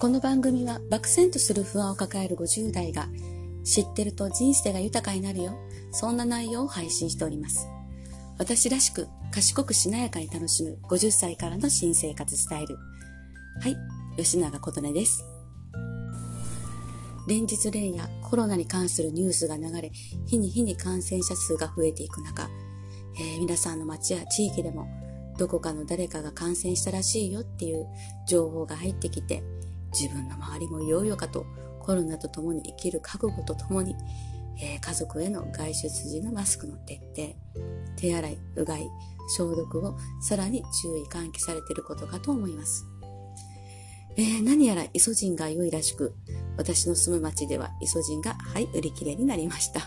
この番組は漠然とする不安を抱える50代が知ってると人生が豊かになるよ。そんな内容を配信しております。私らしく賢くしなやかに楽しむ50歳からの新生活スタイル。はい、吉永琴音です。連日連夜コロナに関するニュースが流れ、日に日に感染者数が増えていく中、えー、皆さんの街や地域でもどこかの誰かが感染したらしいよっていう情報が入ってきて、自分の周りもいよいよかとコロナと共に生きる覚悟と共に、えー、家族への外出時のマスクの徹底、手洗い、うがい、消毒をさらに注意喚起されていることかと思います。えー、何やらイソジンが良いらしく、私の住む町ではイソジンが、はい、売り切れになりました。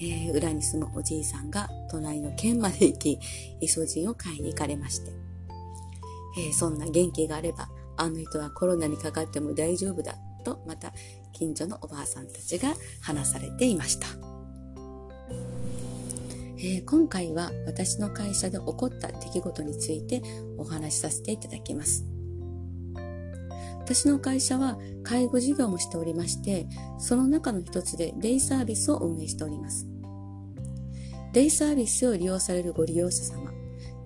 えー、裏に住むおじいさんが隣の県まで行き、イソジンを買いに行かれまして。えー、そんな元気があれば、あの人はコロナにかかっても大丈夫だと、また近所のおばあさんたちが話されていました。えー、今回は私の会社で起こった出来事についてお話しさせていただきます。私の会社は介護事業もしておりまして、その中の一つでデイサービスを運営しております。デイサービスを利用されるご利用者様、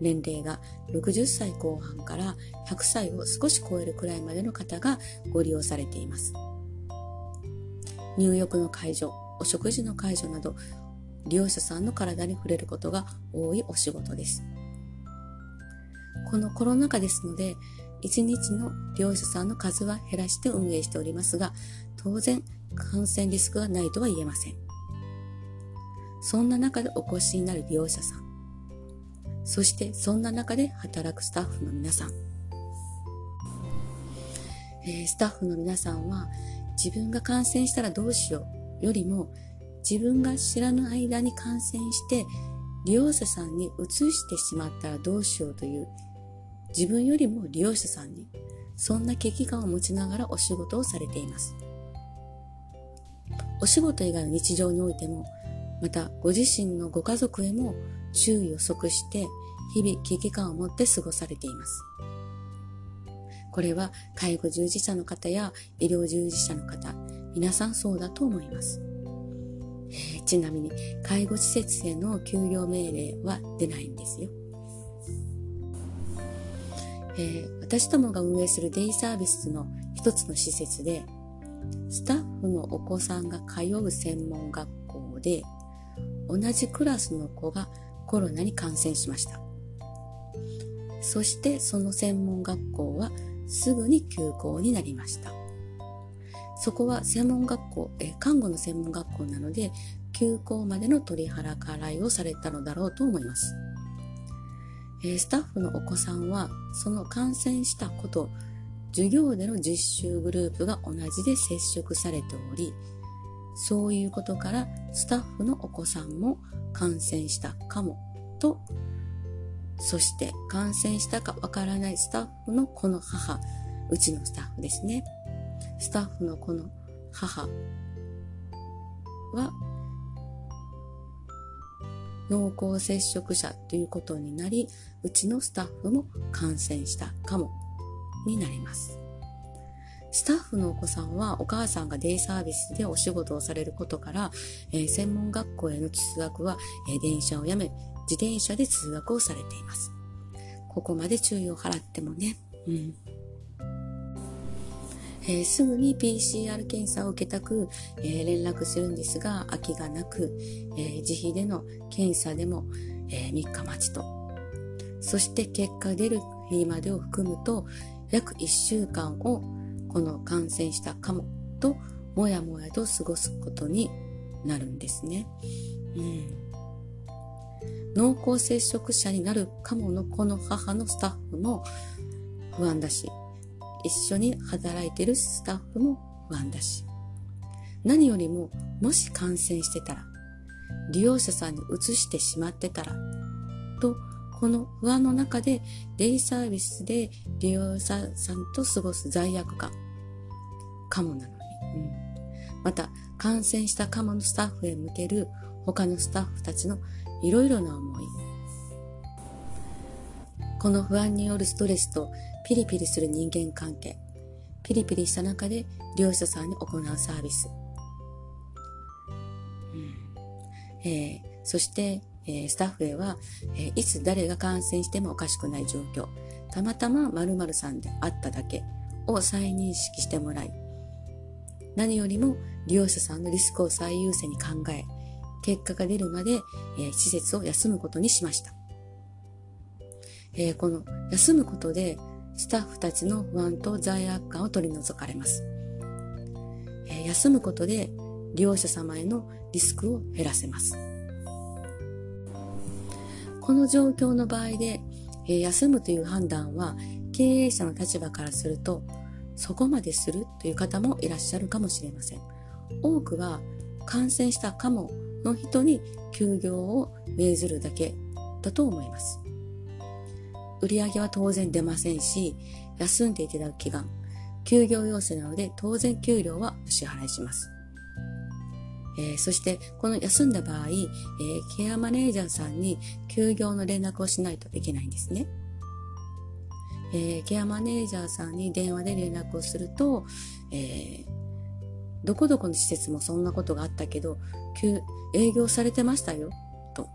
年齢が60歳後半から100歳を少し超えるくらいまでの方がご利用されています。入浴の介助、お食事の介助など、利用者さんの体に触れることが多いお仕事です。このコロナ禍ですので、1日の利用者さんの数は減らして運営しておりますが、当然感染リスクがないとは言えません。そんな中でお越しになる利用者さん、そしてそんな中で働くスタッフの皆さん、えー、スタッフの皆さんは自分が感染したらどうしようよりも自分が知らぬ間に感染して利用者さんに移してしまったらどうしようという自分よりも利用者さんにそんな危機感を持ちながらお仕事をされています。お仕事以外の日常においても、またご自身のご家族へも注意を即して日々危機感を持って過ごされています。これは介護従事者の方や医療従事者の方、皆さんそうだと思います。ちなみに介護施設への休業命令は出ないんですよ。えー、私どもが運営するデイサービスの一つの施設で、スタッフのお子さんが通う専門学校で、同じクラスの子がコロナに感染しました。そしてその専門学校はすぐに休校になりました。そこは専門学校、え看護の専門学校なので、休校までの取り払いをされたのだろうと思います。えスタッフのお子さんはその感染したこと授業での実習グループが同じで接触されておりそういうことからスタッフのお子さんも感染したかもとそして感染したかわからないスタッフのこの母うちのスタッフですねスタッフのこの母は濃厚接触者ということになり、うちのスタッフも感染したかもになります。スタッフのお子さんはお母さんがデイサービスでお仕事をされることから、えー、専門学校への通学は、えー、電車をやめ、自転車で通学をされています。ここまで注意を払ってもね、うん。えー、すぐに PCR 検査を受けたく、えー、連絡するんですが、空きがなく、えー、自費での検査でも、え3日待ちと。そして結果出る日までを含むと、約1週間をこの感染したかもと、もやもやと過ごすことになるんですね。うん、濃厚接触者になるかものこの母のスタッフも不安だし、一緒に働いてるスタッフも不安だし、何よりももし感染してたら、利用者さんに移してしまってたら、と、この不安の中でデイサービスで利用者さんと過ごす罪悪感かもなのに、うん、また感染したカモのスタッフへ向ける他のスタッフたちのいろいろな思いこの不安によるストレスとピリピリする人間関係。ピリピリした中で利用者さんに行うサービス。うんえー、そして、えー、スタッフへは、えー、いつ誰が感染してもおかしくない状況、たまたま〇〇さんであっただけを再認識してもらい、何よりも利用者さんのリスクを最優先に考え、結果が出るまで、えー、施設を休むことにしました。えー、この休むことでスタッフたちの不安と罪悪感を取り除かれます。えー、休むことで利用者様へのリスクを減らせます。この状況の場合で、えー、休むという判断は経営者の立場からするとそこまでするという方もいらっしゃるかもしれません。多くは感染したかもの人に休業を命ずるだけだと思います。売上は当然出ませんし、休んでいただく期間、休業要請なので当然給料はお支払いします。えー、そしてこの休んだ場合、えー、ケアマネージャーさんに休業の連絡をしないといけないんですね。えー、ケアマネージャーさんに電話で連絡をすると、えどこどこの施設もそんなことがあったけど、営業されてましたよ、と。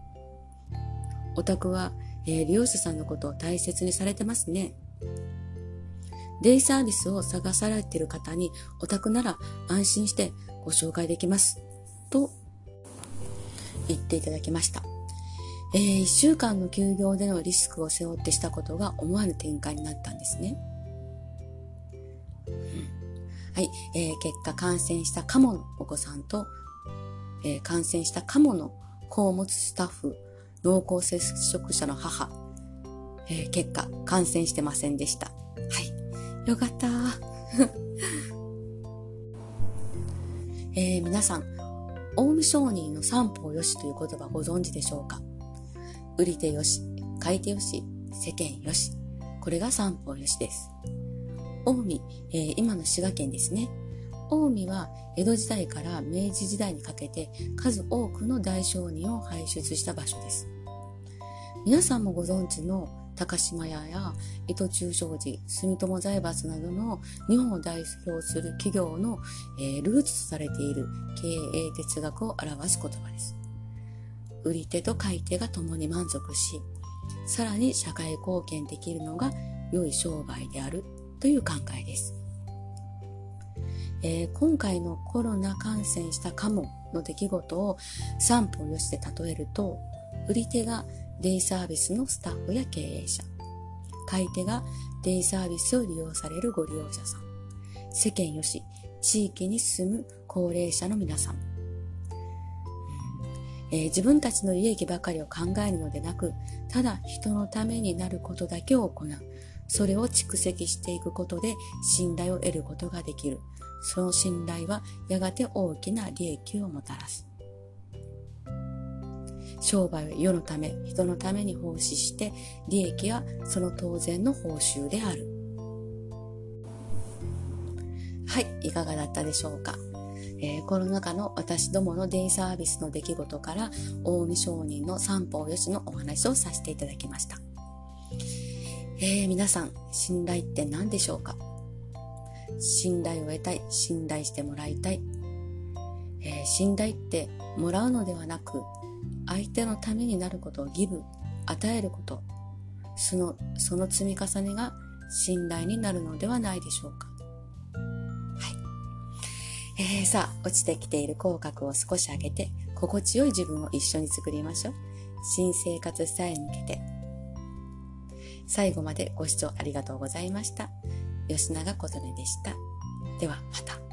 お宅は、えー、利用者さんのことを大切にされてますね。デイサービスを探されている方に、お宅なら安心してご紹介できます。と言っていただきました。えー、1週間の休業でのリスクを背負ってしたことが思わぬ展開になったんですね。はい、えー、結果感染したカモのお子さんと、えー、感染したカモの子を持つスタッフ、濃厚接触者の母、えー、結果感染してませんでした。はい、よかった えー、皆さん、大見商人の三方よしという言葉ご存知でしょうか？売り手よし、買い手よし、世間よし。これが三方よしです。近江、えー、今の滋賀県ですね。近江は江戸時代から明治時代にかけて数多くの大商人を輩出した場所です。皆さんもご存知の高島屋や伊藤忠商事、住友財閥などの日本を代表する企業の、えー、ルーツとされている経営哲学を表す言葉です。売り手と買い手が共に満足し、さらに社会貢献できるのが良い商売であるという考えです。えー、今回のコロナ感染したカモの出来事を三歩よしで例えると、売り手がデイサービスのスタッフや経営者、買い手がデイサービスを利用されるご利用者さん、世間よし、地域に住む高齢者の皆さん、えー、自分たちの利益ばかりを考えるのでなく、ただ人のためになることだけを行う。それを蓄積していくことで信頼を得ることができる。その信頼はやがて大きな利益をもたらす。商売は世のため、人のために奉仕して、利益はその当然の報酬である。はい、いかがだったでしょうか。えー、コロナ禍の私どものデイサービスの出来事から、大見商人の三方よしのお話をさせていただきました。えー、皆さん、信頼って何でしょうか？信頼を得たい、信頼してもらいたい。えー、信頼ってもらうのではなく、相手のためになることをギブ、与えること、その、その積み重ねが信頼になるのではないでしょうか。はい。えー、さあ、落ちてきている口角を少し上げて、心地よい自分を一緒に作りましょう。新生活スタイルに向けて最後までご視聴ありがとうございました。吉永琴音でした。ではまた。